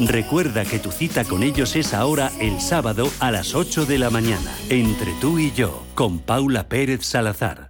Recuerda que tu cita con ellos es ahora el sábado a las 8 de la mañana, entre tú y yo, con Paula Pérez Salazar.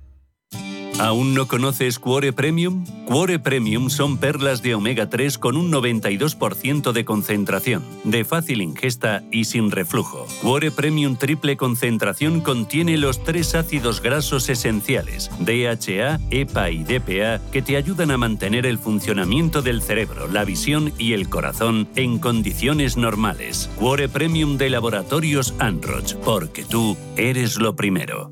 ¿Aún no conoces Cuore Premium? Cuore Premium son perlas de omega 3 con un 92% de concentración, de fácil ingesta y sin reflujo. Cuore Premium triple concentración contiene los tres ácidos grasos esenciales, DHA, EPA y DPA, que te ayudan a mantener el funcionamiento del cerebro, la visión y el corazón en condiciones normales. Cuore Premium de Laboratorios Anroch, porque tú eres lo primero.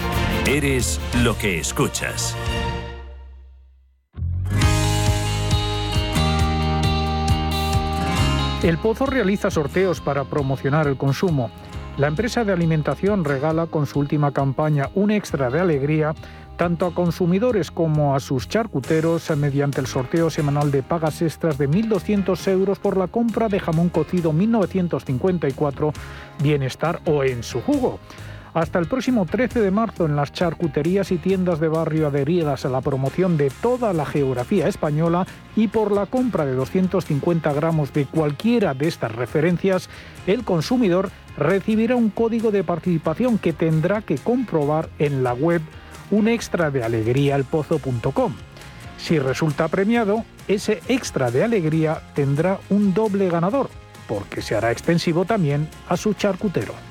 Eres lo que escuchas. El Pozo realiza sorteos para promocionar el consumo. La empresa de alimentación regala con su última campaña un extra de alegría tanto a consumidores como a sus charcuteros mediante el sorteo semanal de pagas extras de 1.200 euros por la compra de jamón cocido 1954 Bienestar o en su jugo hasta el próximo 13 de marzo en las charcuterías y tiendas de barrio adheridas a la promoción de toda la geografía española y por la compra de 250 gramos de cualquiera de estas referencias, el consumidor recibirá un código de participación que tendrá que comprobar en la web un extra de alegríaalpozo.com. Si resulta premiado, ese extra de alegría tendrá un doble ganador, porque se hará extensivo también a su charcutero.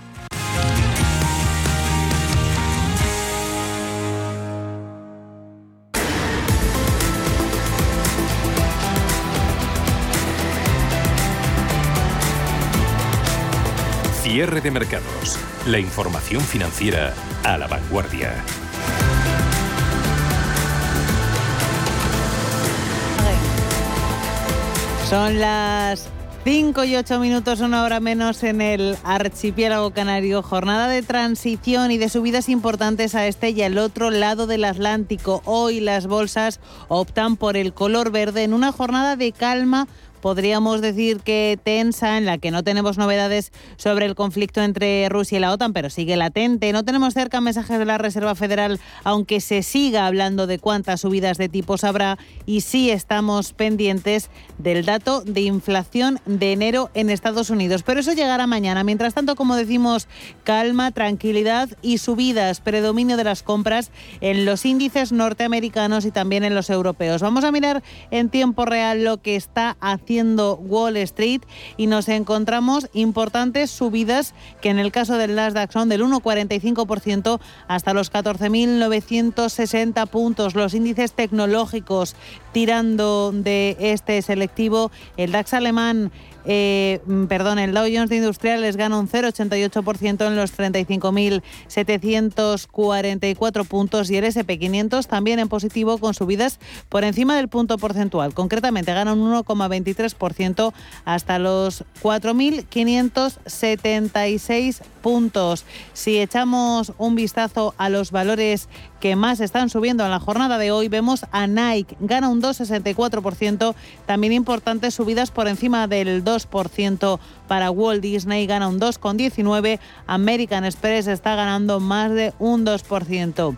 Cierre de mercados. La información financiera a la vanguardia. Son las 5 y 8 minutos, una hora menos en el archipiélago canario. Jornada de transición y de subidas importantes a este y al otro lado del Atlántico. Hoy las bolsas optan por el color verde en una jornada de calma podríamos decir que tensa, en la que no tenemos novedades sobre el conflicto entre Rusia y la OTAN, pero sigue latente. No tenemos cerca mensajes de la Reserva Federal, aunque se siga hablando de cuántas subidas de tipos habrá, y sí estamos pendientes del dato de inflación de enero en Estados Unidos. Pero eso llegará mañana. Mientras tanto, como decimos, calma, tranquilidad y subidas, predominio de las compras en los índices norteamericanos y también en los europeos. Vamos a mirar en tiempo real lo que está haciendo Wall Street y nos encontramos importantes subidas que en el caso del Nasdaq son del 1,45% hasta los 14.960 puntos. Los índices tecnológicos tirando de este selectivo, el DAX alemán eh, mm, perdón, el Dow Jones de Industriales gana un 0,88% en los 35.744 puntos y el SP500 también en positivo con subidas por encima del punto porcentual. Concretamente gana un 1,23% hasta los 4.576 puntos. Si echamos un vistazo a los valores que más están subiendo en la jornada de hoy, vemos a Nike, gana un 2,64%, también importantes subidas por encima del 2% para Walt Disney, gana un 2,19%, American Express está ganando más de un 2%.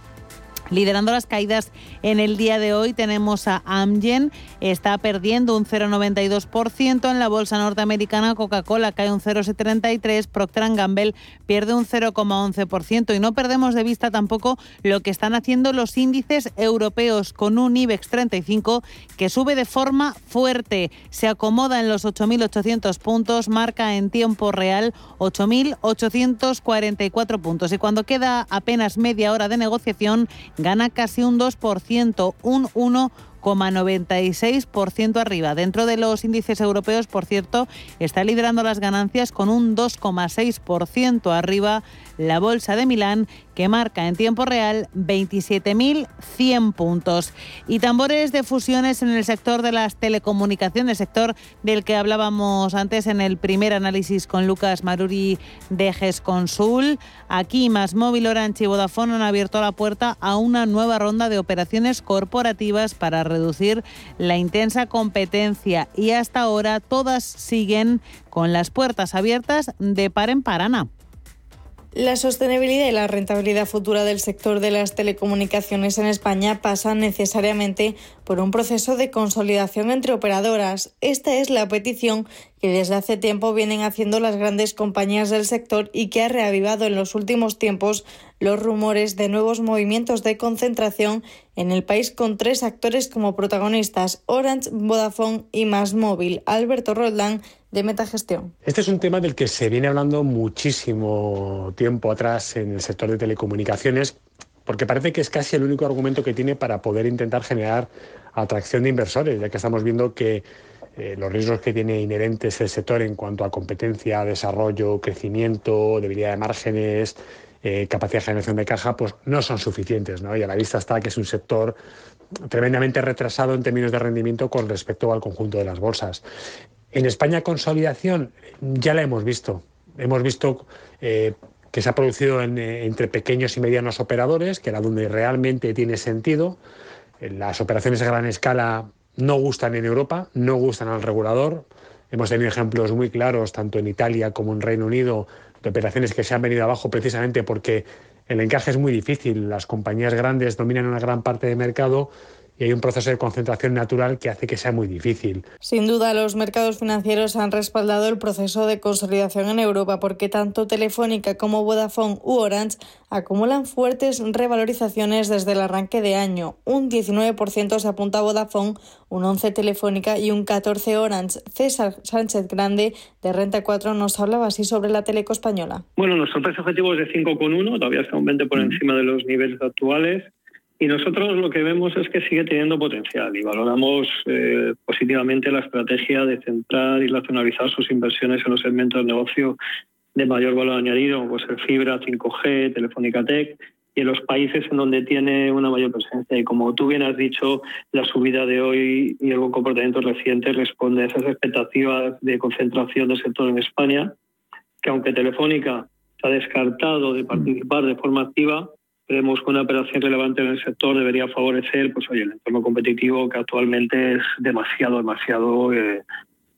Liderando las caídas en el día de hoy tenemos a Amgen, está perdiendo un 0,92% en la bolsa norteamericana, Coca-Cola cae un 0,73%, Procter Gamble pierde un 0,11% y no perdemos de vista tampoco lo que están haciendo los índices europeos con un IBEX 35 que sube de forma fuerte, se acomoda en los 8.800 puntos, marca en tiempo real 8.844 puntos. Y cuando queda apenas media hora de negociación gana casi un 2%, un 1,96% arriba. Dentro de los índices europeos, por cierto, está liderando las ganancias con un 2,6% arriba la Bolsa de Milán, que marca en tiempo real 27.100 puntos. Y tambores de fusiones en el sector de las telecomunicaciones, sector del que hablábamos antes en el primer análisis con Lucas Maruri de GESConsul. Aquí, Más Móvil, Orange y Vodafone han abierto la puerta a una nueva ronda de operaciones corporativas para reducir la intensa competencia y hasta ahora todas siguen con las puertas abiertas de par en parana. La sostenibilidad y la rentabilidad futura del sector de las telecomunicaciones en España pasan necesariamente por un proceso de consolidación entre operadoras. Esta es la petición que desde hace tiempo vienen haciendo las grandes compañías del sector y que ha reavivado en los últimos tiempos los rumores de nuevos movimientos de concentración en el país con tres actores como protagonistas, Orange, Vodafone y Más Móvil. Alberto Roldán de Metagestión. Este es un tema del que se viene hablando muchísimo tiempo atrás en el sector de telecomunicaciones, porque parece que es casi el único argumento que tiene para poder intentar generar atracción de inversores, ya que estamos viendo que eh, los riesgos que tiene inherentes el sector en cuanto a competencia, desarrollo, crecimiento, debilidad de márgenes, eh, capacidad de generación de caja, pues no son suficientes. ¿no? Y a la vista está que es un sector tremendamente retrasado en términos de rendimiento con respecto al conjunto de las bolsas. En España consolidación ya la hemos visto. Hemos visto eh, que se ha producido eh, entre pequeños y medianos operadores, que era donde realmente tiene sentido. Eh, las operaciones a gran escala no gustan en Europa, no gustan al regulador. Hemos tenido ejemplos muy claros, tanto en Italia como en Reino Unido, de operaciones que se han venido abajo precisamente porque el encaje es muy difícil. Las compañías grandes dominan una gran parte del mercado y hay un proceso de concentración natural que hace que sea muy difícil. Sin duda, los mercados financieros han respaldado el proceso de consolidación en Europa porque tanto Telefónica como Vodafone u Orange acumulan fuertes revalorizaciones desde el arranque de año. Un 19% se apunta a Vodafone, un 11% Telefónica y un 14% Orange. César Sánchez Grande de Renta 4 nos hablaba así sobre la teleco española. Bueno, nuestro precio objetivo es de 5,1, todavía está un 20 por encima de los niveles actuales. Y nosotros lo que vemos es que sigue teniendo potencial y valoramos eh, positivamente la estrategia de centrar y racionalizar sus inversiones en los segmentos de negocio de mayor valor añadido, pues el fibra, 5G, Telefónica Tech, y en los países en donde tiene una mayor presencia. Y como tú bien has dicho, la subida de hoy y buen comportamiento reciente responde a esas expectativas de concentración del sector en España, que aunque Telefónica se ha descartado de participar de forma activa, creemos que una operación relevante en el sector debería favorecer pues, oye, el entorno competitivo que actualmente es demasiado, demasiado eh,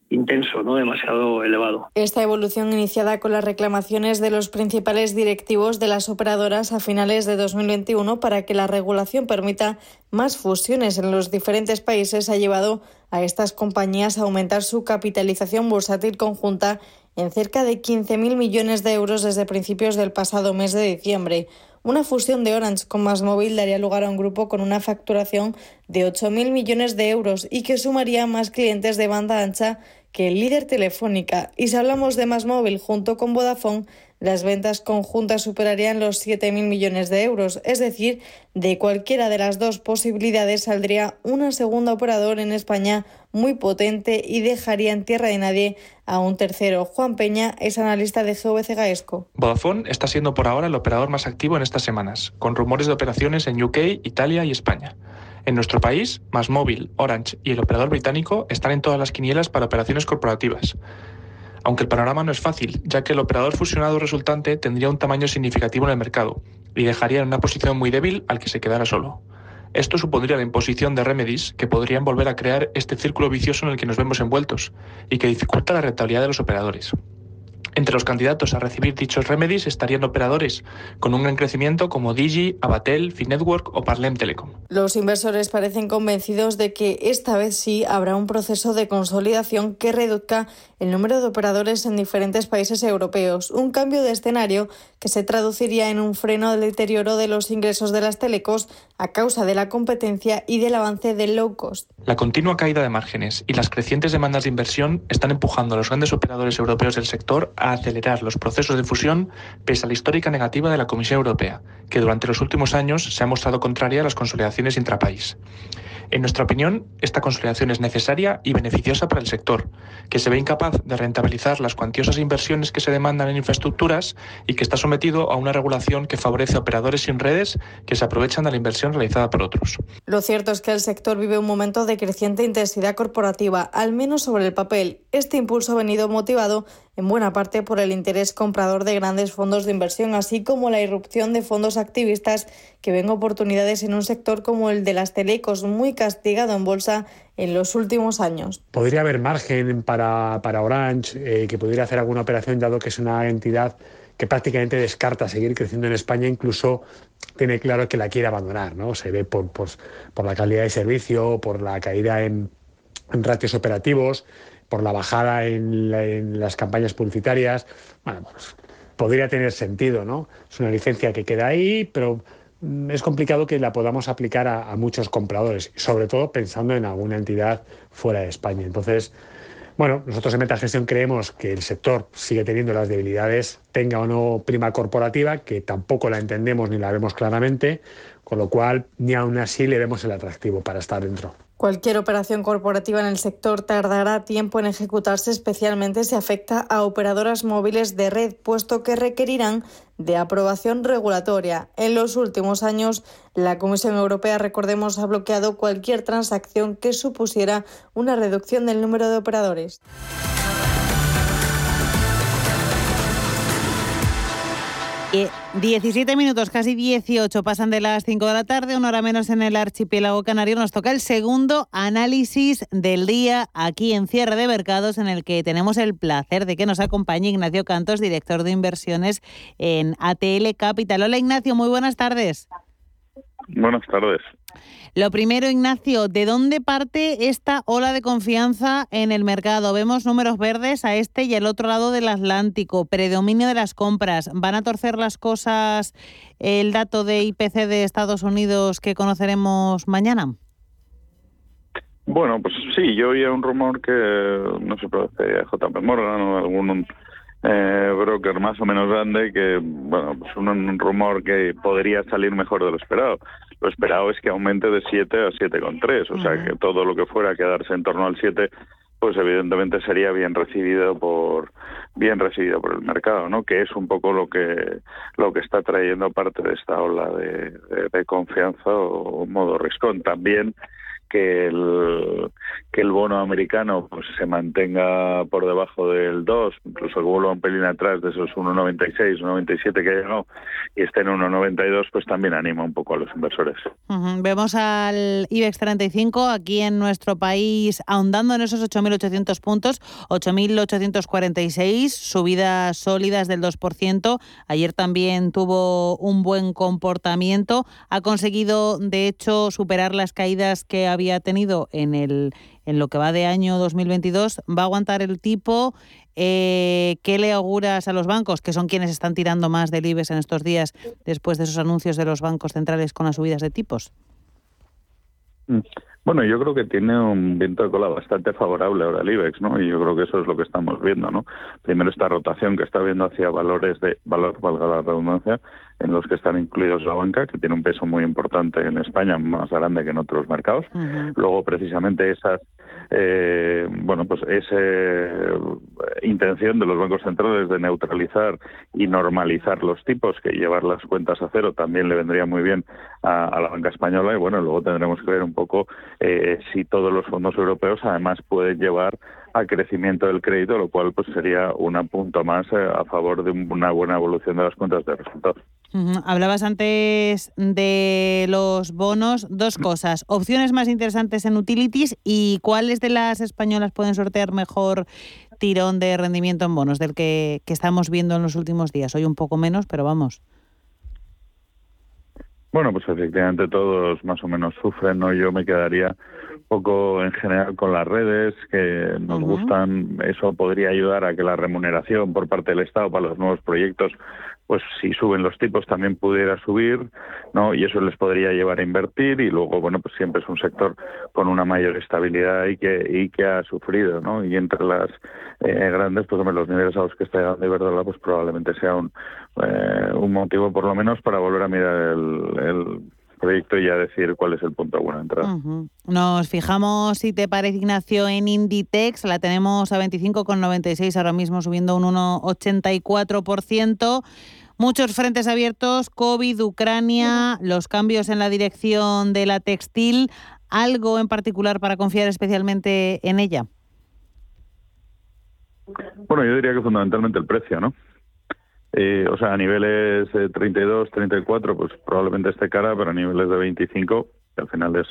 intenso, ¿no? demasiado elevado. Esta evolución iniciada con las reclamaciones de los principales directivos de las operadoras a finales de 2021 para que la regulación permita más fusiones en los diferentes países ha llevado a estas compañías a aumentar su capitalización bursátil conjunta en cerca de 15.000 millones de euros desde principios del pasado mes de diciembre. Una fusión de Orange con Más Móvil daría lugar a un grupo con una facturación de 8.000 millones de euros y que sumaría más clientes de banda ancha que el líder Telefónica. Y si hablamos de Más Móvil junto con Vodafone, las ventas conjuntas superarían los 7.000 millones de euros, es decir, de cualquiera de las dos posibilidades saldría una segunda operador en España muy potente y dejaría en tierra de nadie a un tercero. Juan Peña es analista de GVC Gaesco. Vodafone está siendo por ahora el operador más activo en estas semanas, con rumores de operaciones en UK, Italia y España. En nuestro país, Más Móvil, Orange y el operador británico están en todas las quinielas para operaciones corporativas aunque el panorama no es fácil, ya que el operador fusionado resultante tendría un tamaño significativo en el mercado y dejaría en una posición muy débil al que se quedara solo. Esto supondría la imposición de remedies que podrían volver a crear este círculo vicioso en el que nos vemos envueltos y que dificulta la rentabilidad de los operadores. Entre los candidatos a recibir dichos remedies estarían operadores con un gran crecimiento como Digi, Abatel, Finetwork o Parlem Telecom. Los inversores parecen convencidos de que esta vez sí habrá un proceso de consolidación que reduzca el número de operadores en diferentes países europeos, un cambio de escenario que se traduciría en un freno del deterioro de los ingresos de las telecos a causa de la competencia y del avance del low cost. La continua caída de márgenes y las crecientes demandas de inversión están empujando a los grandes operadores europeos del sector a acelerar los procesos de fusión pese a la histórica negativa de la Comisión Europea, que durante los últimos años se ha mostrado contraria a las consolidaciones intrapaís. En nuestra opinión, esta consolidación es necesaria y beneficiosa para el sector, que se ve incapaz de rentabilizar las cuantiosas inversiones que se demandan en infraestructuras y que está sometido a una regulación que favorece a operadores sin redes que se aprovechan de la inversión realizada por otros. Lo cierto es que el sector vive un momento de creciente intensidad corporativa, al menos sobre el papel. Este impulso ha venido motivado en buena parte por el interés comprador de grandes fondos de inversión, así como la irrupción de fondos activistas que ven oportunidades en un sector como el de las telecos, muy castigado en bolsa en los últimos años. Podría haber margen para, para Orange, eh, que pudiera hacer alguna operación, dado que es una entidad que prácticamente descarta seguir creciendo en España, incluso tiene claro que la quiere abandonar, ¿no? Se ve por, por, la calidad de servicio, por la caída en, en ratios operativos, por la bajada en, las campañas publicitarias. Bueno, pues podría tener sentido, ¿no? Es una licencia que queda ahí, pero mm, es complicado que la podamos aplicar a, a, muchos compradores, sobre todo pensando en alguna entidad fuera de España. Entonces, bueno, nosotros en Metagestión creemos que el sector sigue teniendo las debilidades, tenga o no prima corporativa, que tampoco la entendemos ni la vemos claramente, con lo cual ni aún así le vemos el atractivo para estar dentro. Cualquier operación corporativa en el sector tardará tiempo en ejecutarse, especialmente si afecta a operadoras móviles de red, puesto que requerirán de aprobación regulatoria. En los últimos años, la Comisión Europea, recordemos, ha bloqueado cualquier transacción que supusiera una reducción del número de operadores. 17 minutos, casi 18, pasan de las 5 de la tarde, una hora menos en el archipiélago canario. Nos toca el segundo análisis del día aquí en Cierre de Mercados, en el que tenemos el placer de que nos acompañe Ignacio Cantos, director de inversiones en ATL Capital. Hola Ignacio, muy buenas tardes. Buenas tardes. Lo primero, Ignacio, ¿de dónde parte esta ola de confianza en el mercado? Vemos números verdes a este y al otro lado del Atlántico, predominio de las compras. ¿Van a torcer las cosas el dato de IPC de Estados Unidos que conoceremos mañana? Bueno, pues sí, yo oía un rumor que no se produce JP Morgan o algún eh, broker más o menos grande que, bueno, pues un rumor que podría salir mejor de lo esperado lo esperado es que aumente de 7 a 7,3, o sea que todo lo que fuera a quedarse en torno al 7 pues evidentemente sería bien recibido por bien recibido por el mercado, ¿no? Que es un poco lo que lo que está trayendo parte de esta ola de, de confianza o modo riscón. También que el, que el bono americano pues se mantenga por debajo del 2, incluso que vuelva un pelín atrás de esos 1,96, 1,97 que ha llegado y esté en 1,92, pues también anima un poco a los inversores. Vemos al IBEX 35 aquí en nuestro país ahondando en esos 8.800 puntos, 8.846, subidas sólidas del 2%. Ayer también tuvo un buen comportamiento, ha conseguido de hecho superar las caídas que había ha tenido en, el, en lo que va de año 2022, ¿va a aguantar el tipo? Eh, ¿Qué le auguras a los bancos, que son quienes están tirando más del IBEX en estos días después de esos anuncios de los bancos centrales con las subidas de tipos? Mm. Bueno, yo creo que tiene un viento de cola bastante favorable ahora el IBEX, ¿no? Y yo creo que eso es lo que estamos viendo, ¿no? Primero esta rotación que está viendo hacia valores de valor, valga la redundancia, en los que están incluidos la banca, que tiene un peso muy importante en España, más grande que en otros mercados. Luego, precisamente, esas eh, bueno, pues esa eh, intención de los bancos centrales de neutralizar y normalizar los tipos, que llevar las cuentas a cero también le vendría muy bien a, la banca española. Y bueno, luego tendremos que ver un poco eh, si todos los fondos europeos además pueden llevar a crecimiento del crédito, lo cual pues sería un punto más a favor de una buena evolución de las cuentas de resultados. Hablabas antes de los bonos, dos cosas, opciones más interesantes en utilities y cuáles de las españolas pueden sortear mejor tirón de rendimiento en bonos del que, que estamos viendo en los últimos días. Hoy un poco menos, pero vamos. Bueno, pues efectivamente todos más o menos sufren, ¿no? Yo me quedaría un poco en general con las redes que nos gustan. Eso podría ayudar a que la remuneración por parte del Estado para los nuevos proyectos pues si suben los tipos también pudiera subir, ¿no? Y eso les podría llevar a invertir y luego, bueno, pues siempre es un sector con una mayor estabilidad y que y que ha sufrido, ¿no? Y entre las eh, grandes, pues hombre, los niveles a los que está llegando Iberdrola, pues probablemente sea un, eh, un motivo por lo menos para volver a mirar el, proyecto y a decir cuál es el punto bueno de entrada. Nos fijamos, si te parece, Ignacio, en Inditex. La tenemos a 25,96 ahora mismo, subiendo un 1,84%. Muchos frentes abiertos, COVID, Ucrania, los cambios en la dirección de la textil. ¿Algo en particular para confiar especialmente en ella? Bueno, yo diría que fundamentalmente el precio, ¿no? Eh, o sea, a niveles 32, 34, pues probablemente esté cara, pero a niveles de 25 que al final es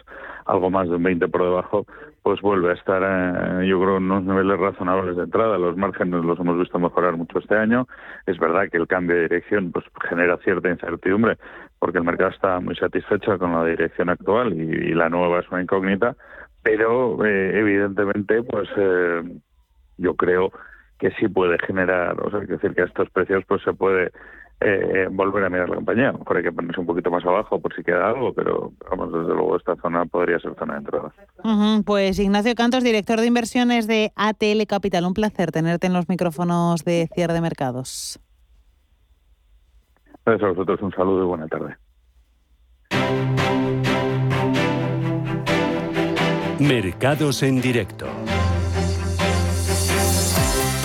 algo más de un 20 por debajo, pues vuelve a estar, eh, yo creo, en unos niveles razonables de entrada. Los márgenes los hemos visto mejorar mucho este año. Es verdad que el cambio de dirección pues genera cierta incertidumbre, porque el mercado está muy satisfecho con la dirección actual y, la nueva es una incógnita, pero eh, evidentemente, pues eh, yo creo que sí puede generar, o sea, es decir, que a estos precios pues se puede eh, volver a mirar la compañía. A lo mejor hay que ponerse un poquito más abajo por si queda algo, pero vamos, desde luego esta zona podría ser zona de entrada. Pues Ignacio Cantos, director de inversiones de ATL Capital. Un placer tenerte en los micrófonos de cierre de mercados. Gracias a vosotros, un saludo y buena tarde. Mercados en directo.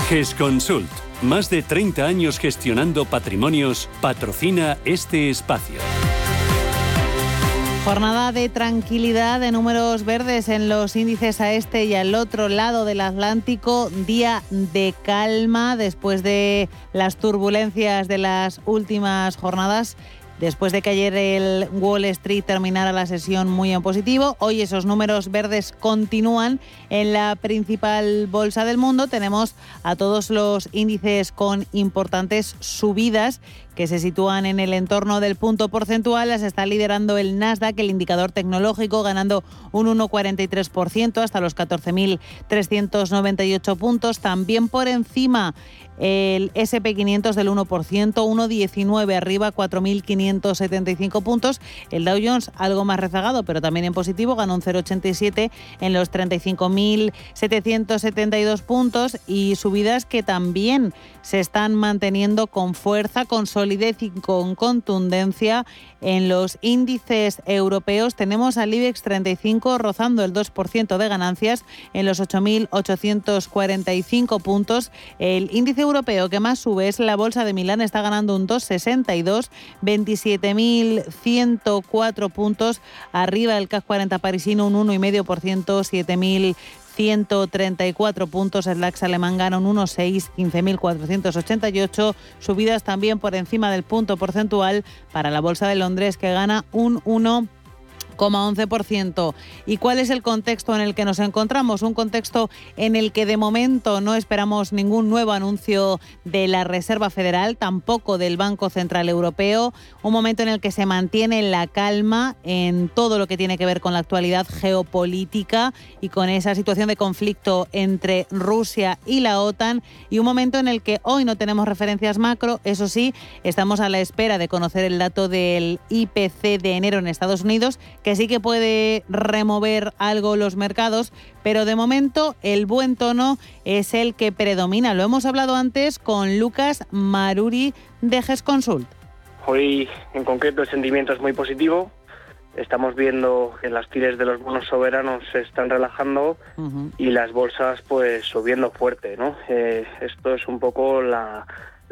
GESConsult más de 30 años gestionando patrimonios, patrocina este espacio. Jornada de tranquilidad de números verdes en los índices a este y al otro lado del Atlántico. Día de calma después de las turbulencias de las últimas jornadas Después de que ayer el Wall Street terminara la sesión muy en positivo, hoy esos números verdes continúan en la principal bolsa del mundo. Tenemos a todos los índices con importantes subidas que se sitúan en el entorno del punto porcentual. Las está liderando el Nasdaq, el indicador tecnológico, ganando un 1,43% hasta los 14.398 puntos. También por encima el SP500 del 1%, 1,19 arriba, 4.575 puntos. El Dow Jones algo más rezagado, pero también en positivo, ganó un 0,87 en los 35.772 puntos y subidas que también se están manteniendo con fuerza, con solidez y con contundencia en los índices europeos. Tenemos al IBEX 35 rozando el 2% de ganancias en los 8.845 puntos. El índice europeo que más sube es la Bolsa de Milán, está ganando un 2,62, 27.104 puntos. Arriba el CAC 40 parisino un 1,5%, 7.000 134 puntos. El DAX alemán gana un 1,6, 15.488. Subidas también por encima del punto porcentual para la Bolsa de Londres que gana un 1. 11%. ¿Y cuál es el contexto en el que nos encontramos? Un contexto en el que de momento no esperamos ningún nuevo anuncio de la Reserva Federal, tampoco del Banco Central Europeo. Un momento en el que se mantiene la calma en todo lo que tiene que ver con la actualidad geopolítica y con esa situación de conflicto entre Rusia y la OTAN. Y un momento en el que hoy no tenemos referencias macro, eso sí, estamos a la espera de conocer el dato del IPC de enero en Estados Unidos, sí que puede remover algo los mercados, pero de momento el buen tono es el que predomina. Lo hemos hablado antes con Lucas Maruri de GES Consult. Hoy en concreto el sentimiento es muy positivo. Estamos viendo que las tires de los bonos soberanos se están relajando y las bolsas pues subiendo fuerte, ¿no? Eh, esto es un poco la,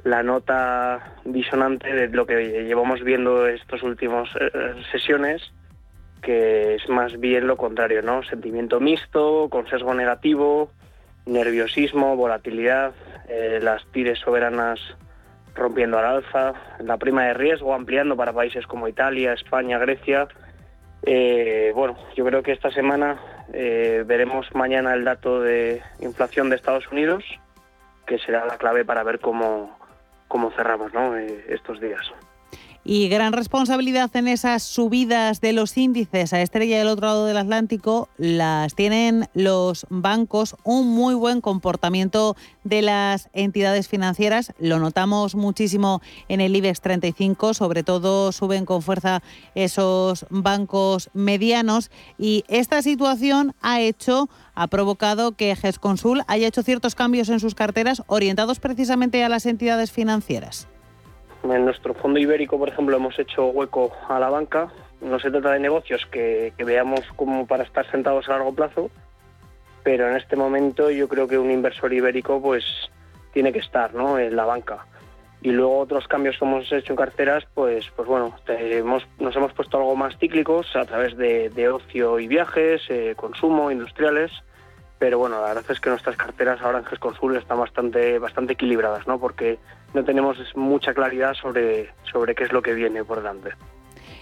la nota disonante de lo que llevamos viendo estos últimos eh, sesiones, que es más bien lo contrario, ¿no? Sentimiento mixto, con sesgo negativo, nerviosismo, volatilidad, eh, las tires soberanas rompiendo al alza, la prima de riesgo ampliando para países como Italia, España, Grecia. Eh, bueno, yo creo que esta semana veremos mañana el dato de inflación de Estados Unidos, que será la clave para ver cómo, cómo cerramos ¿no? Eh, estos días. Y gran responsabilidad en esas subidas de los índices a estrella del otro lado del Atlántico las tienen los bancos, un muy buen comportamiento de las entidades financieras. Lo notamos muchísimo en el IBEX 35, sobre todo suben con fuerza esos bancos medianos y esta situación ha hecho ha provocado que GESConsul haya hecho ciertos cambios en sus carteras orientados precisamente a las entidades financieras. En nuestro fondo ibérico, por ejemplo, hemos hecho hueco a la banca. No se trata de negocios que, veamos como para estar sentados a largo plazo, pero en este momento yo creo que un inversor ibérico pues tiene que estar ¿no? en la banca. Y luego otros cambios que hemos hecho en carteras, pues, pues bueno, nos hemos puesto algo más cíclicos a través de, ocio y viajes, eh, consumo, industriales pero bueno, la verdad es que nuestras carteras ahora en GESConsul están bastante, bastante equilibradas, ¿no? Porque no tenemos mucha claridad sobre, sobre qué es lo que viene por delante.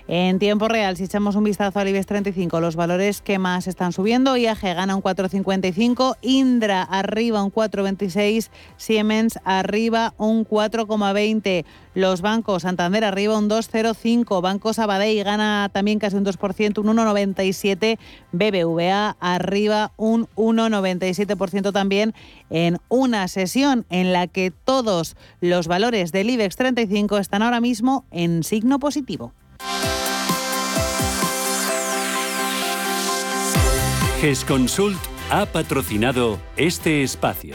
En tiempo real, si echamos un vistazo al IBEX 35, los valores que más están subiendo, IAG gana un 4,55, Indra arriba un 4,26, Siemens arriba un 4,20, los bancos Santander arriba un 2,05, Banco Sabadell gana también casi un 2%, un 1,97, BBVA arriba un 1,97% también en una sesión en la que todos los valores del IBEX 35 están ahora mismo en signo positivo. GESConsult ha patrocinado este espacio.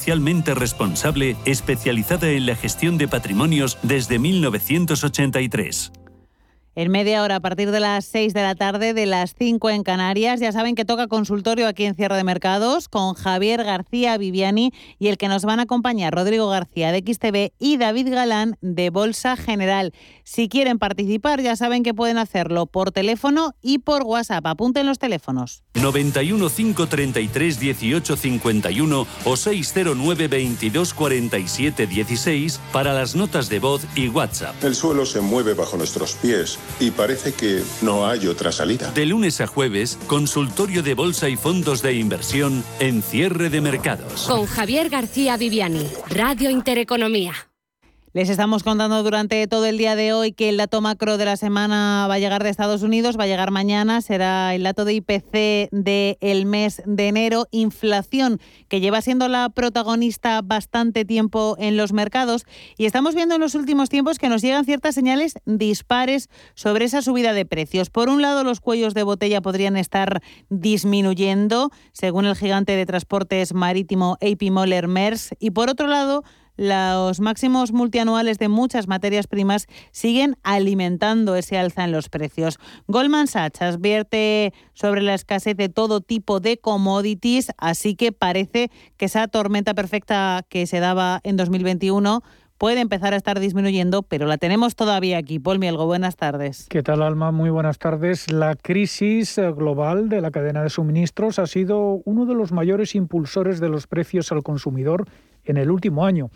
socialmente responsable especializada en la gestión de patrimonios desde 1983. En media hora, a partir de las 6 de la tarde, de las 5 en Canarias. Ya saben que toca consultorio aquí en Cierre de Mercados con Javier García Viviani y el que nos van a acompañar Rodrigo García de XTV y David Galán de Bolsa General. Si quieren participar, ya saben que pueden hacerlo por teléfono y por WhatsApp. Apunten los teléfonos. 91 533 18 51 o 609 22 47 16 para las notas de voz y WhatsApp. El suelo se mueve bajo nuestros pies y parece que no hay otra salida. De lunes a jueves, consultorio de bolsa y fondos de inversión en cierre de mercados. Con Javier García Viviani, Radio Intereconomía. Les estamos contando durante todo el día de hoy que el dato macro de la semana va a llegar de Estados Unidos, va a llegar mañana, será el dato de IPC del mes de enero, inflación que lleva siendo la protagonista bastante tiempo en los mercados y estamos viendo en los últimos tiempos que nos llegan ciertas señales dispares sobre esa subida de precios. Por un lado, los cuellos de botella podrían estar disminuyendo, según el gigante de transportes marítimo AP Moller Mers, y por otro lado, los máximos multianuales de muchas materias primas siguen alimentando ese alza en los precios. Goldman Sachs advierte sobre la escasez de todo tipo de commodities, así que parece que esa tormenta perfecta que se daba en 2021 puede empezar a estar disminuyendo, pero la tenemos todavía aquí. Paul Mielgo, buenas tardes. ¿Qué tal, Alma? Muy buenas tardes. La crisis global de la cadena de suministros ha sido uno de los mayores impulsores de los precios al consumidor en el último año.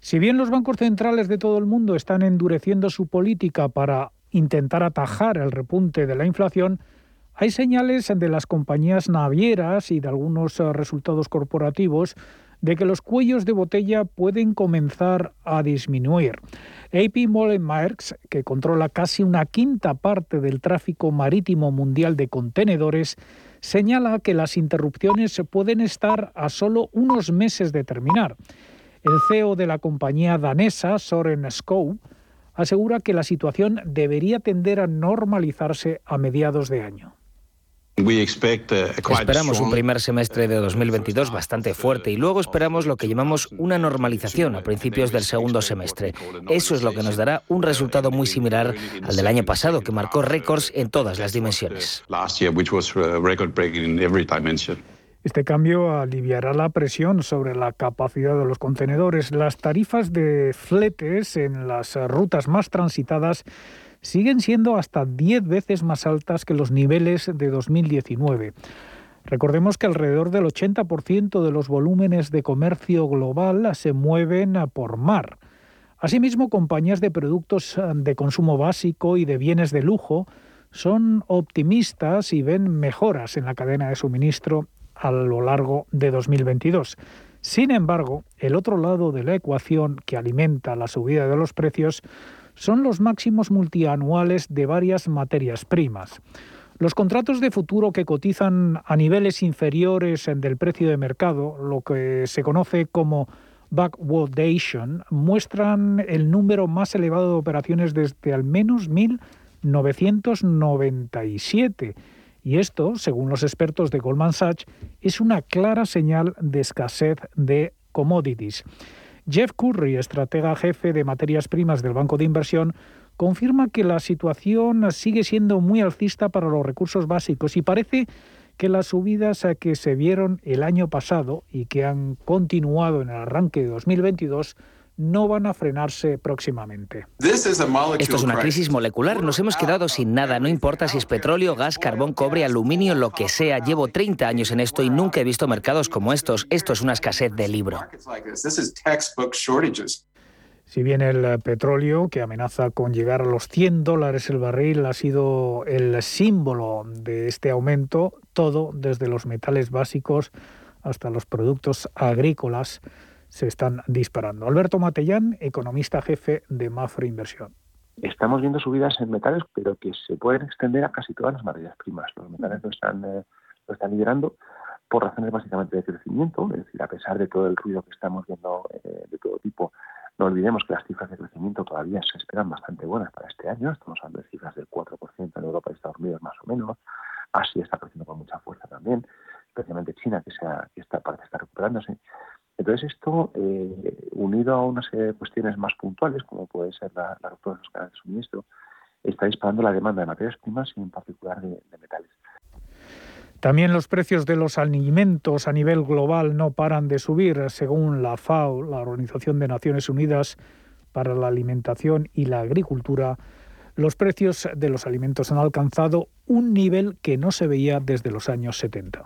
Si bien los bancos centrales de todo el mundo están endureciendo su política para intentar atajar el repunte de la inflación, hay señales de las compañías navieras y de algunos eh, resultados corporativos de que los cuellos de botella pueden comenzar a disminuir. AP Moller que controla casi una quinta parte del tráfico marítimo mundial de contenedores, señala que las interrupciones pueden estar a solo unos meses de terminar. El CEO de la compañía danesa, Soren Skow, asegura que la situación debería tender a normalizarse a mediados de año. Esperamos un primer semestre de 2022 bastante fuerte y luego esperamos lo que llamamos una normalización a principios del segundo semestre. Eso es lo que nos dará un resultado muy similar al del año pasado, que marcó récords en todas las dimensiones. Este cambio aliviará la presión sobre la capacidad de los contenedores. Las tarifas de fletes en las rutas más transitadas siguen siendo hasta 10 veces más altas que los niveles de 2019. Recordemos que alrededor del 80% de los volúmenes de comercio global se mueven por mar. Asimismo, compañías de productos de consumo básico y de bienes de lujo son optimistas y ven mejoras en la cadena de suministro a lo largo de 2022. Sin embargo, el otro lado de la ecuación que alimenta la subida de los precios son los máximos multianuales de varias materias primas. Los contratos de futuro que cotizan a niveles inferiores del precio de mercado, lo que se conoce como backwardation, muestran el número más elevado de operaciones desde al menos 1997. Y esto, según los expertos de Goldman Sachs, es una clara señal de escasez de commodities. Jeff Curry, estratega jefe de materias primas del Banco de Inversión, confirma que la situación sigue siendo muy alcista para los recursos básicos y parece que las subidas que se vieron el año pasado y que han continuado en el arranque de 2022 no van a frenarse próximamente. Esto es una crisis molecular. Nos hemos quedado sin nada. No importa si es petróleo, gas, carbón, cobre, aluminio, lo que sea. Llevo 30 años en esto y nunca he visto mercados como estos. Esto es una escasez de libro. Si bien el petróleo, que amenaza con llegar a los 100 dólares el barril, ha sido el símbolo de este aumento, todo desde los metales básicos hasta los productos agrícolas se están disparando. Alberto Matellán, economista jefe de Mafre Inversión. Estamos viendo subidas en metales, pero que se pueden extender a casi todas las materias primas. Los metales lo están, eh, lo están liderando por razones básicamente de crecimiento, es decir, a pesar de todo el ruido que estamos viendo eh, de todo tipo, no olvidemos que las cifras de crecimiento todavía se esperan bastante buenas para este año. Estamos hablando de cifras del 4% en Europa y Estados Unidos más o menos. Asia está creciendo con mucha fuerza también, especialmente China, que, sea, que está, parece estar recuperándose. Entonces esto, eh, unido a unas cuestiones más puntuales, como puede ser la, ruptura de los canales de suministro, está disparando la demanda de materias primas y en particular de, metales. También los precios de los alimentos a nivel global no paran de subir, según la FAO, la Organización de Naciones Unidas para la Alimentación y la Agricultura. Los precios de los alimentos han alcanzado un nivel que no se veía desde los años 70.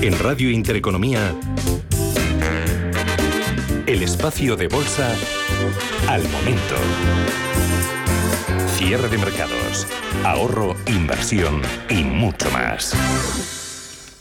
En Radio Intereconomía, el espacio de bolsa al momento. Cierre de mercados, ahorro, inversión y mucho más.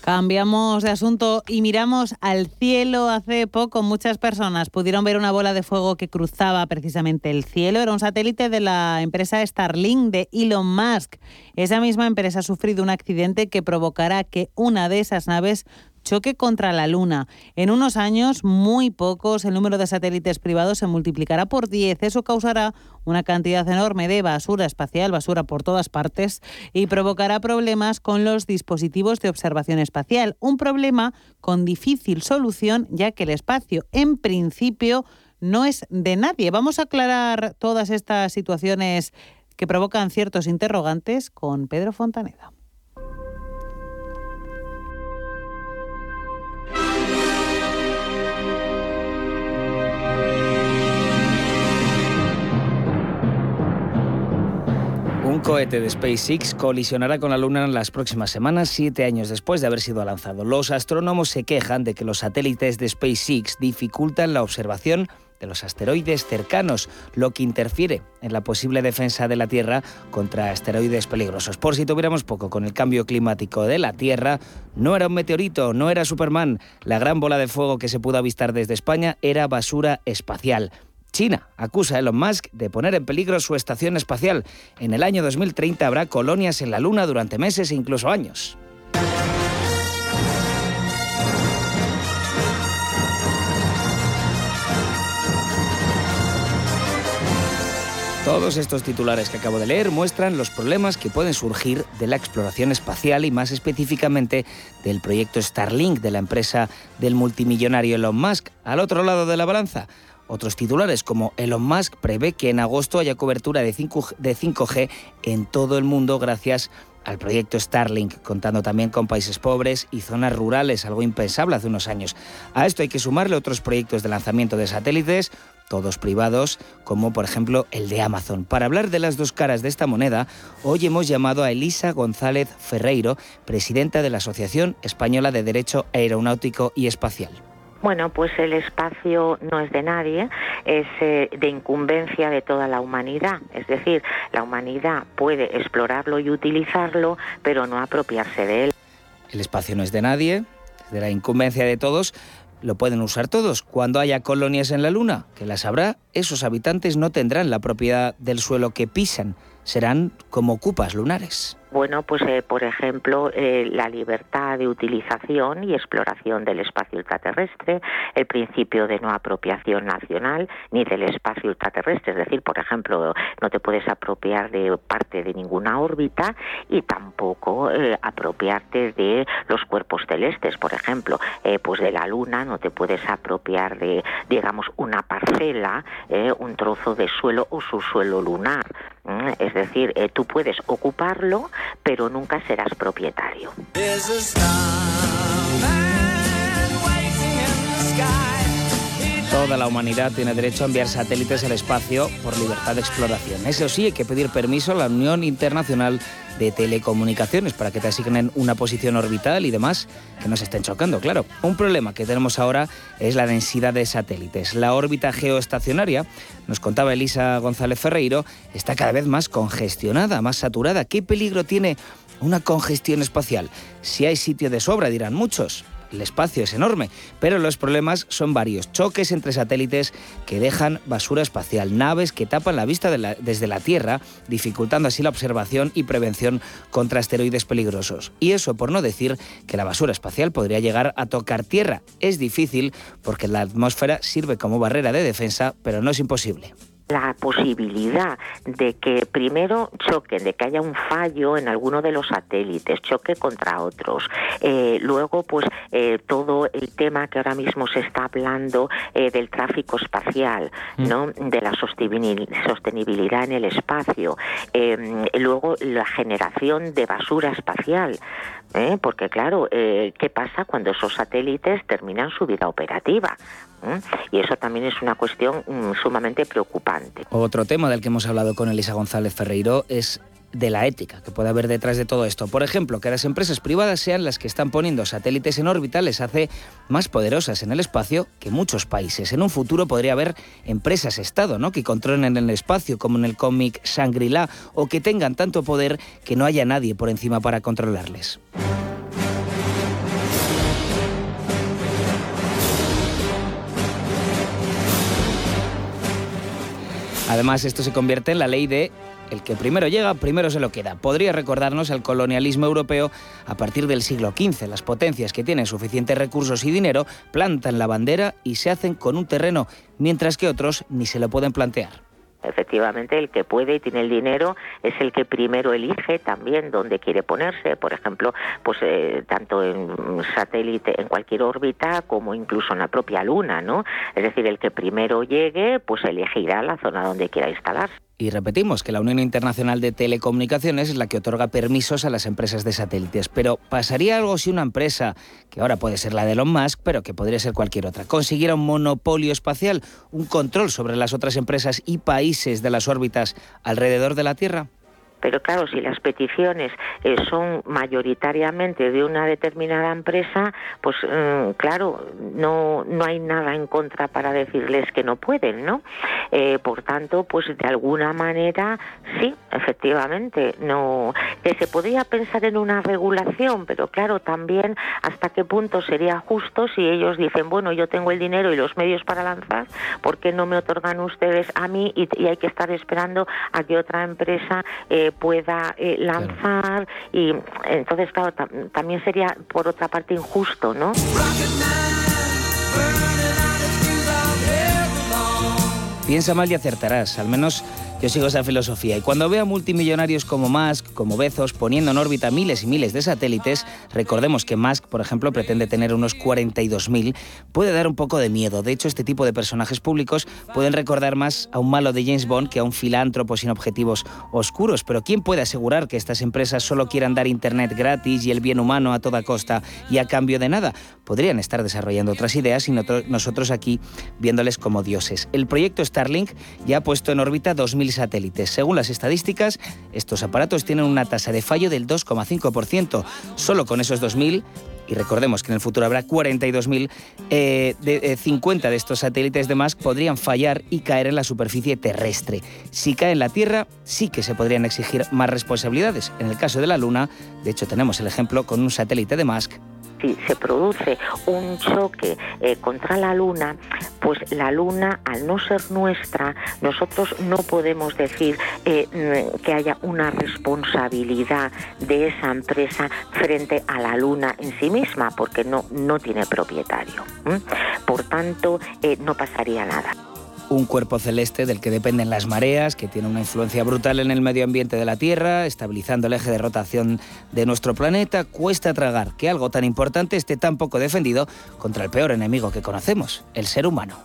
Cambiamos de asunto y miramos al cielo. Hace poco muchas personas pudieron ver una bola de fuego que cruzaba precisamente el cielo. Era un satélite de la empresa Starlink de Elon Musk. Esa misma empresa ha sufrido un accidente que provocará que una de esas naves choque contra la Luna. En unos años, muy pocos, el número de satélites privados se multiplicará por 10. Eso causará una cantidad enorme de basura espacial, basura por todas partes, y provocará problemas con los dispositivos de observación espacial. Un problema con difícil solución, ya que el espacio, en principio, no es de nadie. Vamos a aclarar todas estas situaciones que provocan ciertos interrogantes con Pedro Fontaneda. Cohete de SpaceX colisionará con la Luna en las próximas semanas, siete años después de haber sido lanzado. Los astrónomos se quejan de que los satélites de SpaceX dificultan la observación de los asteroides cercanos, lo que interfiere en la posible defensa de la Tierra contra asteroides peligrosos. Por si tuviéramos poco con el cambio climático de la Tierra, no era un meteorito, no era Superman. La gran bola de fuego que se pudo avistar desde España era basura espacial. China acusa a Elon Musk de poner en peligro su estación espacial. En el año 2030 habrá colonias en la Luna durante meses e incluso años. Todos estos titulares que acabo de leer muestran los problemas que pueden surgir de la exploración espacial y más específicamente del proyecto Starlink de la empresa del multimillonario Elon Musk. Al otro lado de la balanza, otros titulares como Elon Musk prevé que en agosto haya cobertura de 5G en todo el mundo gracias al proyecto Starlink, contando también con países pobres y zonas rurales, algo impensable hace unos años. A esto hay que sumarle otros proyectos de lanzamiento de satélites, todos privados, como por ejemplo el de Amazon. Para hablar de las dos caras de esta moneda, hoy hemos llamado a Elisa González Ferreiro, presidenta de la Asociación Española de Derecho Aeronáutico y Espacial. Bueno, pues el espacio no es de nadie, es eh, de incumbencia de toda la humanidad. Es decir, la humanidad puede explorarlo y utilizarlo, pero no apropiarse de él. El espacio no es de nadie, es de la incumbencia de todos. Lo pueden usar todos. Cuando haya colonias en la Luna, que las habrá, esos habitantes no tendrán la propiedad del suelo que pisan, serán como ocupas lunares. Bueno, pues eh, por ejemplo, eh, la libertad de utilización y exploración del espacio ultraterrestre, el principio de no apropiación nacional ni del espacio ultraterrestre, es decir, por ejemplo, no te puedes apropiar de parte de ninguna órbita y tampoco eh, apropiarte de los cuerpos celestes, por ejemplo, pues de la Luna no te puedes apropiar de, digamos, una parcela, un trozo de suelo o su suelo lunar. Es decir, tú puedes ocuparlo, pero nunca serás propietario. Toda la humanidad tiene derecho a enviar satélites al espacio por libertad de exploración. Eso sí, hay que pedir permiso a la Unión Internacional de Telecomunicaciones para que te asignen una posición orbital y demás que no se estén chocando, claro. Un problema que tenemos ahora es la densidad de satélites. La órbita geoestacionaria, nos contaba Elisa González Ferreiro, está cada vez más congestionada, más saturada. ¿Qué peligro tiene una congestión espacial? Si hay sitio de sobra, dirán muchos el espacio es enorme, pero los problemas son varios. Choques entre satélites que dejan basura espacial, naves que tapan la vista desde la Tierra, dificultando así la observación y prevención contra asteroides peligrosos. Y eso por no decir que la basura espacial podría llegar a tocar Tierra. Es difícil porque la atmósfera sirve como barrera de defensa, pero no es imposible la posibilidad de que primero choquen, de que haya un fallo en alguno de los satélites, choque contra otros. Eh, luego, pues eh, todo el tema que ahora mismo se está hablando eh, del tráfico espacial, mm. ¿no? De la sostenibilidad en el espacio. luego la generación de basura espacial. Porque claro, ¿qué pasa cuando esos satélites terminan su vida operativa? Y eso también es una cuestión mm, sumamente preocupante. Otro tema del que hemos hablado con Elisa González Ferreiro es de la ética que puede haber detrás de todo esto. Por ejemplo, que las empresas privadas sean las que están poniendo satélites en órbita les hace más poderosas en el espacio que muchos países. En un futuro podría haber empresas Estado ¿no? que controlen el espacio, como en el cómic Shangri-La, o que tengan tanto poder que no haya nadie por encima para controlarles. Además, esto se convierte en la ley de el que primero llega, primero se lo queda. Podría recordarnos al colonialismo europeo a partir del siglo XV. Las potencias que tienen suficientes recursos y dinero plantan la bandera y se hacen con un terreno, mientras que otros ni se lo pueden plantear. Efectivamente, el que puede y tiene el dinero es el que primero elige también dónde quiere ponerse. Por ejemplo, pues eh, tanto en satélite, en cualquier órbita, como incluso en la propia Luna, ¿no? Es decir, el que primero llegue, pues elegirá la zona donde quiera instalarse. Y repetimos que la Unión Internacional de Telecomunicaciones es la que otorga permisos a las empresas de satélites. Pero ¿pasaría algo si una empresa, que ahora puede ser la de Elon Musk, pero que podría ser cualquier otra, consiguiera un monopolio espacial, un control sobre las otras empresas y países de las órbitas alrededor de la Tierra? Pero claro, si las peticiones eh, son mayoritariamente de una determinada empresa, pues mm, claro, no, no hay nada en contra para decirles que no pueden, ¿no? Eh, por tanto, pues de alguna manera, sí, efectivamente, no, que se podría pensar en una regulación, pero claro, también hasta qué punto sería justo si ellos dicen, bueno, yo tengo el dinero y los medios para lanzar, ¿por qué no me otorgan ustedes a mí y, hay que estar esperando a que otra empresa eh, pueda eh, lanzar? Y entonces, claro, también sería por otra parte injusto, ¿no? Piensa mal y acertarás, al menos yo sigo esa filosofía y cuando veo a multimillonarios como Musk, como Bezos, poniendo en órbita miles y miles de satélites, recordemos que Musk, por ejemplo, pretende tener unos 42.000, puede dar un poco de miedo. De hecho, este tipo de personajes públicos pueden recordar más a un malo de James Bond que a un filántropo sin objetivos oscuros. Pero ¿quién puede asegurar que estas empresas solo quieran dar Internet gratis y el bien humano a toda costa y a cambio de nada? Podrían estar desarrollando otras ideas y nosotros aquí viéndoles como dioses. El proyecto Starlink ya ha puesto en órbita 2.000 satélites. Según las estadísticas, estos aparatos tienen una tasa de fallo del 2,5%. Solo con esos 2.000 y recordemos que en el futuro habrá 42.000, eh, de, 50 eh, de estos satélites de Musk podrían fallar y caer en la superficie terrestre. Si cae en la Tierra, sí que se podrían exigir más responsabilidades. En el caso de la Luna, de hecho tenemos el ejemplo con un satélite de Musk si se produce un choque eh, contra la Luna, pues la Luna, al no ser nuestra, nosotros no podemos decir eh, que haya una responsabilidad de esa empresa frente a la Luna en sí misma, porque no, no tiene propietario. Por tanto, eh, no pasaría nada un cuerpo celeste del que dependen las mareas, que tiene una influencia brutal en el medio ambiente de la Tierra, estabilizando el eje de rotación de nuestro planeta, cuesta tragar que algo tan importante esté tan poco defendido contra el peor enemigo que conocemos, el ser humano.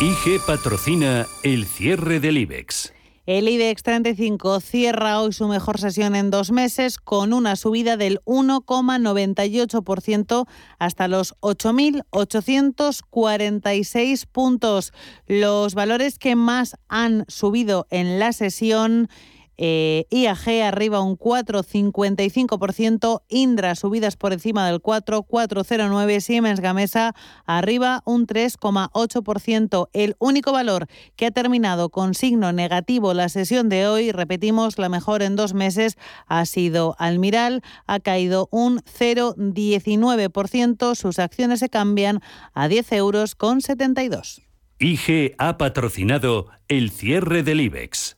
IG patrocina el cierre del IBEX. El IBEX 35 cierra hoy su mejor sesión en dos meses con una subida del 1,98% hasta los 8.846 puntos. Los valores que más han subido en la sesión eh, IAG arriba un 4,55%, Indra subidas por encima del 4, 4,09%, Siemens Gamesa arriba un 3,8%. El único valor que ha terminado con signo negativo la sesión de hoy, repetimos, la mejor en dos meses, ha sido Almiral, ha caído un 0,19%, sus acciones se cambian a 10 euros con 72. IG ha patrocinado el cierre del IBEX.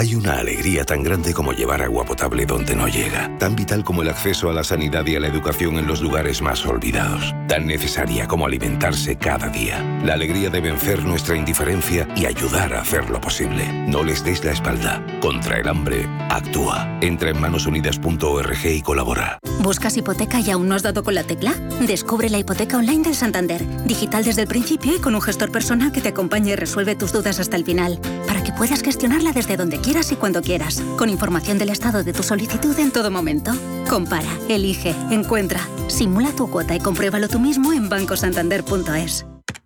Hay una alegría tan grande como llevar agua potable donde no llega, tan vital como el acceso a la sanidad y a la educación en los lugares más olvidados, tan necesaria como alimentarse cada día. La alegría de vencer nuestra indiferencia y ayudar a hacerlo posible. No les des la espalda. Contra el hambre, actúa. Entra en manosunidas.org y colabora. ¿Buscas hipoteca y aún no has dado con la tecla? Descubre la hipoteca online del Santander, digital desde el principio y con un gestor personal que te acompañe y resuelve tus dudas hasta el final, para que puedas gestionarla desde donde quieras y cuando quieras, con información del estado de tu solicitud en todo momento. Compara, elige, encuentra, simula tu cuota y compruébalo tú mismo en bancosantander.es.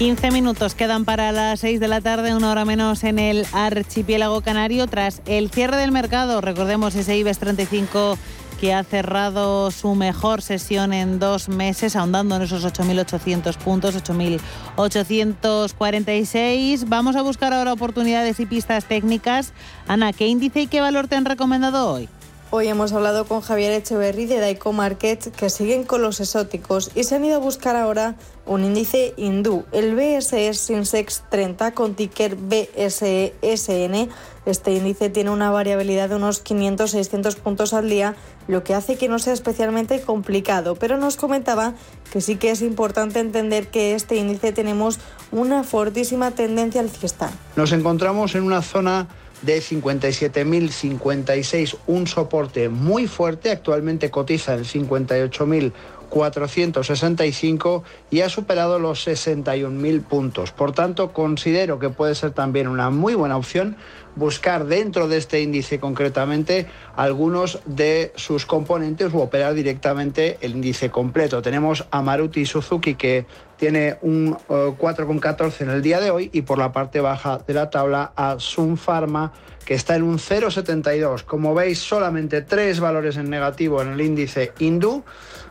15 minutos quedan para las 6 de la tarde, una hora menos en el archipiélago canario. Tras el cierre del mercado, recordemos ese IBEX 35 que ha cerrado su mejor sesión en dos meses, ahondando en esos 8.800 puntos, 8.846. Vamos a buscar ahora oportunidades y pistas técnicas. Ana, ¿qué índice y qué valor te han recomendado hoy? Hoy hemos hablado con Javier Echeverry de Daiko Market, que siguen con los exóticos y se han ido a buscar ahora un índice hindú, el BSE Sensex 30 con ticker BSESN. Este índice tiene una variabilidad de unos 500-600 puntos al día, lo que hace que no sea especialmente complicado, pero nos comentaba que sí que es importante entender que este índice tenemos una fortísima tendencia alcista. Nos encontramos en una zona de 57.056, un soporte muy fuerte, actualmente cotiza en 58.465 y ha superado los 61.000 puntos. Por tanto, considero que puede ser también una muy buena opción buscar dentro de este índice concretamente algunos de sus componentes o operar directamente el índice completo. Tenemos a Maruti Suzuki que tiene un 4,14 eh, en el día de hoy y por la parte baja de la tabla a Sun Pharma que está en un 0,72. Como veis, solamente tres valores en negativo en el índice hindú.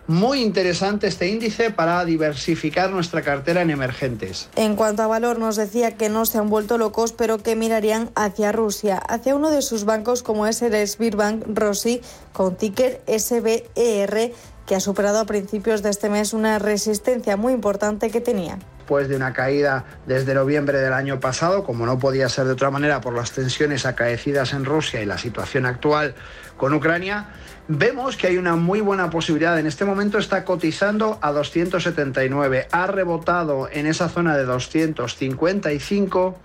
Muy interesante este índice para diversificar nuestra cartera en emergentes. En cuanto a valor, nos decía que no se han vuelto locos, pero que mirarían hacia Rusia, hacia uno de sus bancos como es el Sberbank Rossi, con ticker SBER, que ha superado a principios de este mes una resistencia muy importante que tenía después de una caída desde noviembre del año pasado, como no podía ser de otra manera por las tensiones acaecidas en Rusia y la situación actual con Ucrania, vemos que hay una muy buena posibilidad. En este momento está cotizando a 279. Ha rebotado en esa zona de 255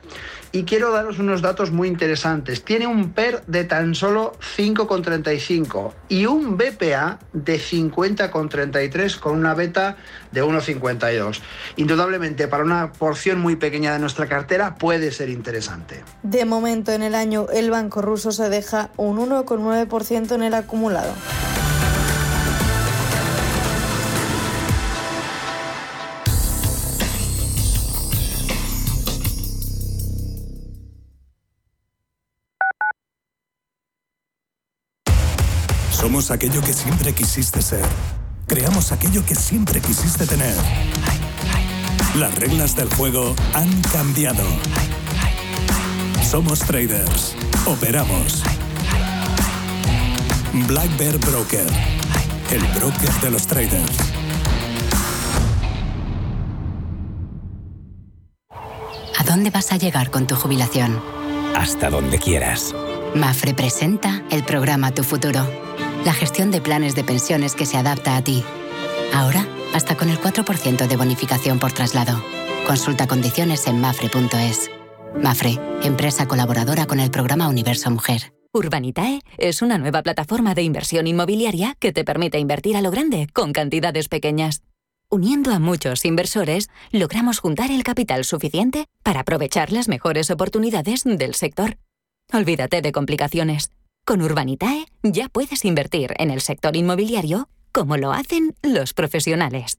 y quiero daros unos datos muy interesantes. Tiene un PER de tan solo 5,35 y un BPA de 50,33 con una beta de 1,52. Indudablemente para una porción muy pequeña de nuestra cartera puede ser interesante. De momento en el año el banco ruso se deja un 1,9% en el acumulado. Somos aquello que siempre quisiste ser. Creamos aquello que siempre quisiste tener. Las reglas del juego han cambiado. Somos traders. Operamos. Black Bear Broker. El broker de los traders. ¿A dónde vas a llegar con tu jubilación? Hasta donde quieras. Mafre presenta el programa Tu Futuro la gestión de planes de pensiones que se adapta a ti. Ahora, hasta con el 4% de bonificación por traslado. Consulta condiciones en mafre.es. Mafre, empresa colaboradora con el programa Universo Mujer. Urbanitae es una nueva plataforma de inversión inmobiliaria que te permite invertir a lo grande con cantidades pequeñas. Uniendo a muchos inversores, logramos juntar el capital suficiente para aprovechar las mejores oportunidades del sector. Olvídate de complicaciones. Con Urbanitae ya puedes invertir en el sector inmobiliario como lo hacen los profesionales.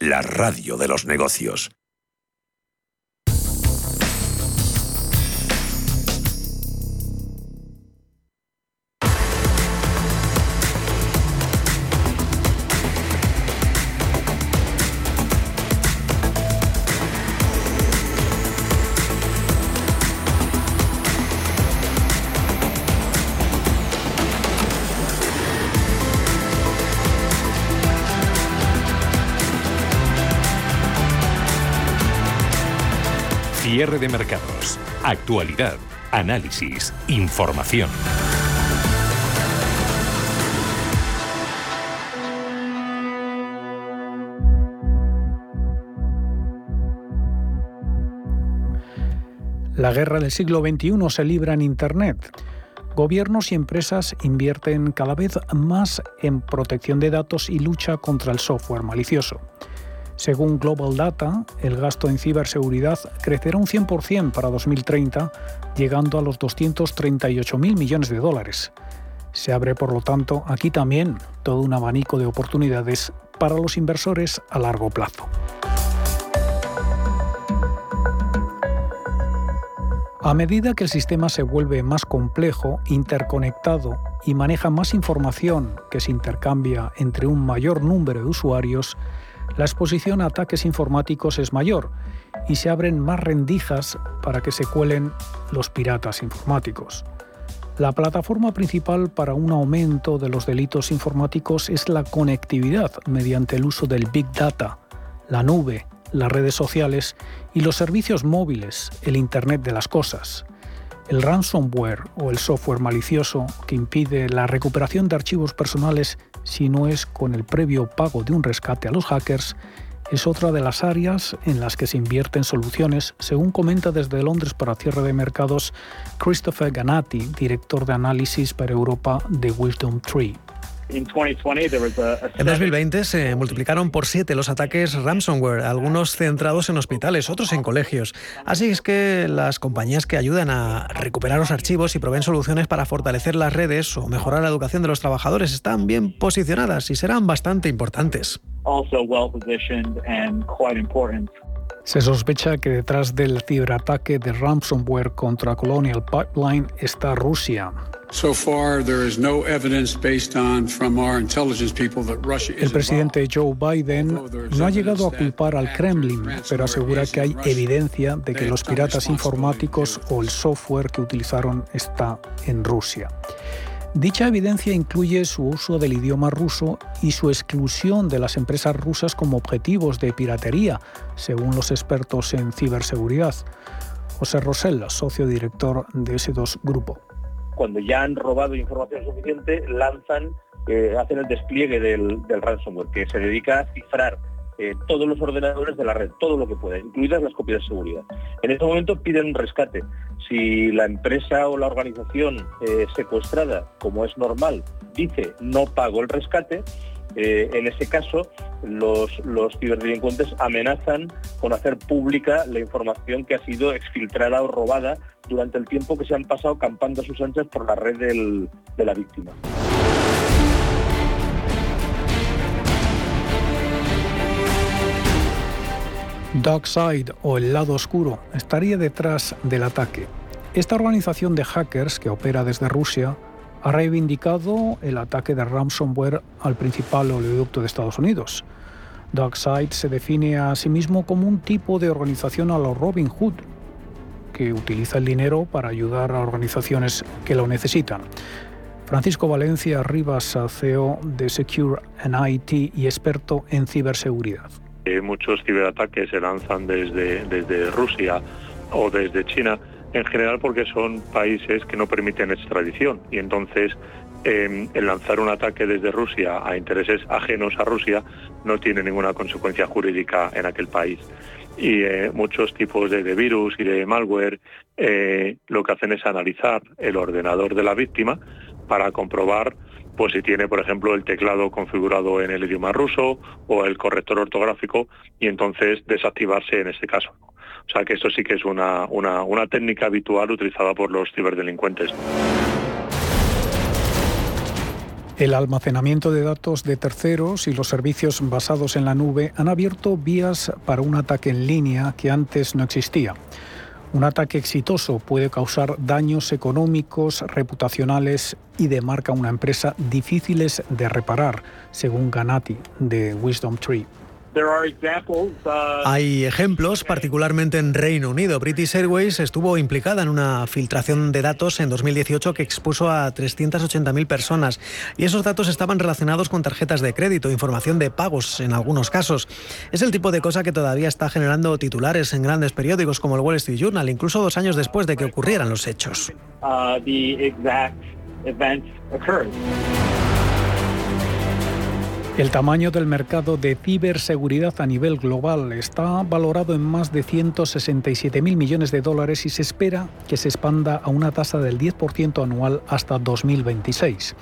la radio de los negocios. Cierre de mercados. Actualidad. Análisis. Información. La guerra del siglo XXI se libra en Internet. Gobiernos y empresas invierten cada vez más en protección de datos y lucha contra el software malicioso. Según Global Data, el gasto en ciberseguridad crecerá un 100% para 2030, llegando a los 238.000 millones de dólares. Se abre, por lo tanto, aquí también todo un abanico de oportunidades para los inversores a largo plazo. A medida que el sistema se vuelve más complejo, interconectado y maneja más información que se intercambia entre un mayor número de usuarios, la exposición a ataques informáticos es mayor y se abren más rendijas para que se cuelen los piratas informáticos. La plataforma principal para un aumento de los delitos informáticos es la conectividad mediante el uso del Big Data, la nube, las redes sociales y los servicios móviles, el Internet de las Cosas. El ransomware o el software malicioso que impide la recuperación de archivos personales si no es con el previo pago de un rescate a los hackers, es otra de las áreas en las que se invierten soluciones, según comenta desde Londres para cierre de mercados Christopher Ganati, director de análisis para Europa de Wisdom Tree. En 2020 se multiplicaron por siete los ataques ransomware, algunos centrados en hospitales, otros en colegios. Así es que las compañías que ayudan a recuperar los archivos y proveen soluciones para fortalecer las redes o mejorar la educación de los trabajadores están bien posicionadas y serán bastante importantes. Se sospecha que detrás del ciberataque de ransomware contra Colonial Pipeline está Rusia. El presidente Joe Biden no ha llegado a culpar al Kremlin, pero asegura que hay evidencia de que los piratas informáticos o el software que utilizaron está en Rusia. Dicha evidencia incluye su uso del idioma ruso y su exclusión de las empresas rusas como objetivos de piratería, según los expertos en ciberseguridad. José Rosell, socio director de ese dos grupo cuando ya han robado información suficiente, lanzan, eh, hacen el despliegue del, ransomware, que se dedica a cifrar eh, todos los ordenadores de la red, todo lo que pueda, incluidas las copias de seguridad. En este momento piden un rescate. Si la empresa o la organización eh, secuestrada, como es normal, dice no pago el rescate, en ese caso los, los ciberdelincuentes amenazan con hacer pública la información que ha sido exfiltrada o robada durante el tiempo que se han pasado campando a sus anchas por la red de la víctima. Dark Side o el lado oscuro estaría detrás del ataque. Esta organización de hackers que opera desde Rusia ha reivindicado el ataque de ransomware al principal oleoducto de Estados Unidos. DarkSide se define a sí mismo como un tipo de organización a lo Robin Hood, que utiliza el dinero para ayudar a organizaciones que lo necesitan. Francisco Valencia Rivas, CEO de Secure IT y experto en ciberseguridad. Eh, muchos ciberataques se lanzan desde, desde Rusia o desde China, en general porque son países que no permiten extradición y entonces em, el lanzar un ataque desde Rusia a intereses ajenos a Rusia no tiene ninguna consecuencia jurídica en aquel país. Y eh, muchos tipos de, virus y de malware eh, lo que hacen es analizar el ordenador de la víctima para comprobar pues si tiene, por ejemplo, el teclado configurado en el idioma ruso o el corrector ortográfico y entonces desactivarse en este caso. O sea que esto sí que es una, una, una técnica habitual utilizada por los ciberdelincuentes. El almacenamiento de datos de terceros y los servicios basados en la nube han abierto vías para un ataque en línea que antes no existía. Un ataque exitoso puede causar daños económicos, reputacionales y de marca a una empresa difíciles de reparar, según Ganati de Wisdom Tree. Uh, Hay ejemplos, particularmente en Reino Unido. British Airways estuvo implicada en una filtración de datos en 2018 que expuso a 380.000 personas y esos datos estaban relacionados con tarjetas de crédito, información de pagos en algunos casos. Es el tipo de cosa que todavía está generando titulares en grandes periódicos como el Wall Street Journal, incluso dos años después de que ocurrieran los hechos. Uh, el tamaño del mercado de ciberseguridad a nivel global está valorado en más de 167.000 millones de dólares y se espera que se expanda a una tasa del 10% anual hasta 2026.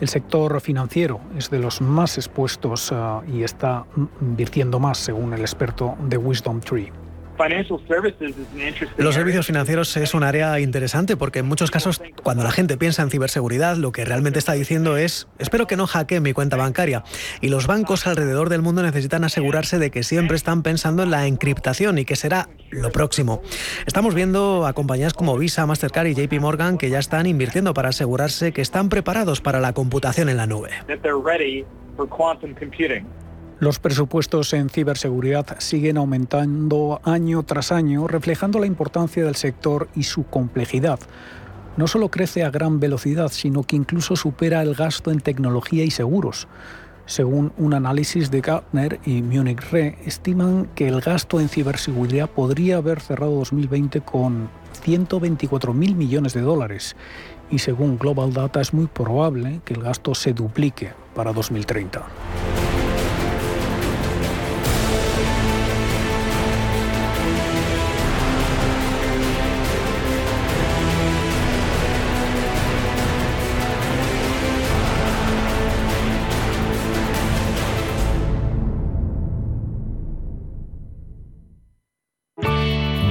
El sector financiero es de los más expuestos ah, y está invirtiendo más, según el experto de Wisdom Tree. Los servicios financieros es un área interesante porque en muchos casos cuando la gente piensa en ciberseguridad lo que realmente está diciendo es espero que no hackeen mi cuenta bancaria y los bancos alrededor del mundo necesitan asegurarse de que siempre están pensando en la encriptación y que será lo próximo. Estamos viendo a compañías como Visa, Mastercard y JP Morgan que ya están invirtiendo para asegurarse que están preparados para la computación en la nube. Los presupuestos en ciberseguridad siguen aumentando año tras año, reflejando la importancia del sector y su complejidad. No solo crece a gran velocidad, sino que incluso supera el gasto en tecnología y seguros. Según un análisis de Gartner y Munich Re, estiman que el gasto en ciberseguridad podría haber cerrado 2020 con 124 mil millones de dólares y según Global Data es muy probable que el gasto se duplique para 2030.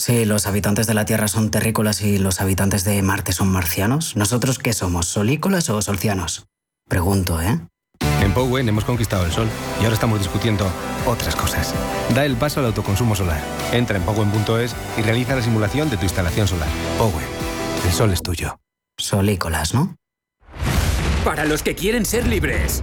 Si los habitantes de la Tierra son terrícolas y los habitantes de Marte son marcianos, ¿nosotros qué somos, solícolas o solcianos? Pregunto, ¿eh? En Powen hemos conquistado el sol y ahora estamos discutiendo otras cosas. Da el paso al autoconsumo solar. Entra en powen.es y realiza la simulación de tu instalación solar. Powen, el sol es tuyo. Solícolas, ¿no? Para los que quieren ser libres.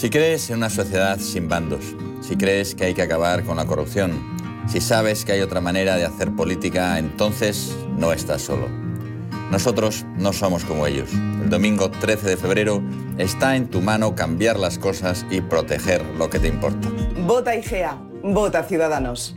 Si crees en una sociedad sin bandos, si crees que hay que acabar con la corrupción, si sabes que hay otra manera de hacer política, entonces no estás solo. Nosotros no somos como ellos. El domingo 13 de febrero está en tu mano cambiar las cosas y proteger lo que te importa. Vota IGEA, vota Ciudadanos.